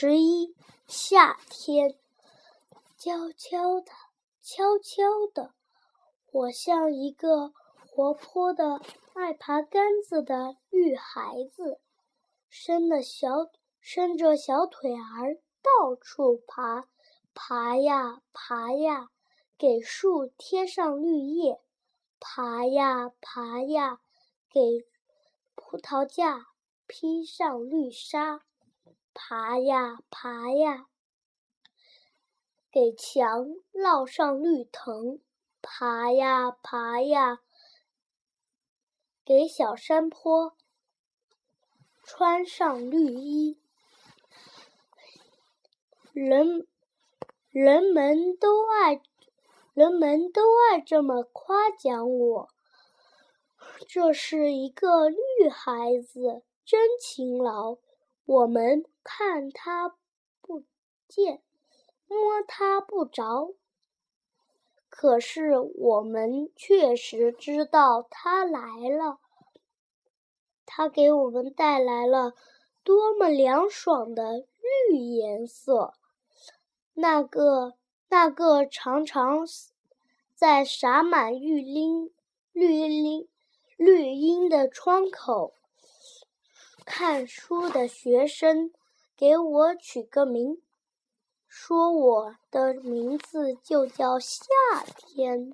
十一，夏天，悄悄的，悄悄的，我像一个活泼的、爱爬杆子的绿孩子，伸了小伸着小腿儿到处爬，爬呀爬呀，给树贴上绿叶，爬呀爬呀，给葡萄架披上绿纱。爬呀爬呀，给墙烙上绿藤；爬呀爬呀，给小山坡穿上绿衣。人人们都爱，人们都爱这么夸奖我。这是一个绿孩子，真勤劳。我们看他不见，摸他不着，可是我们确实知道他来了。他给我们带来了多么凉爽的绿颜色！那个那个常常在洒满绿荫绿荫绿荫的窗口。看书的学生给我取个名，说我的名字就叫夏天。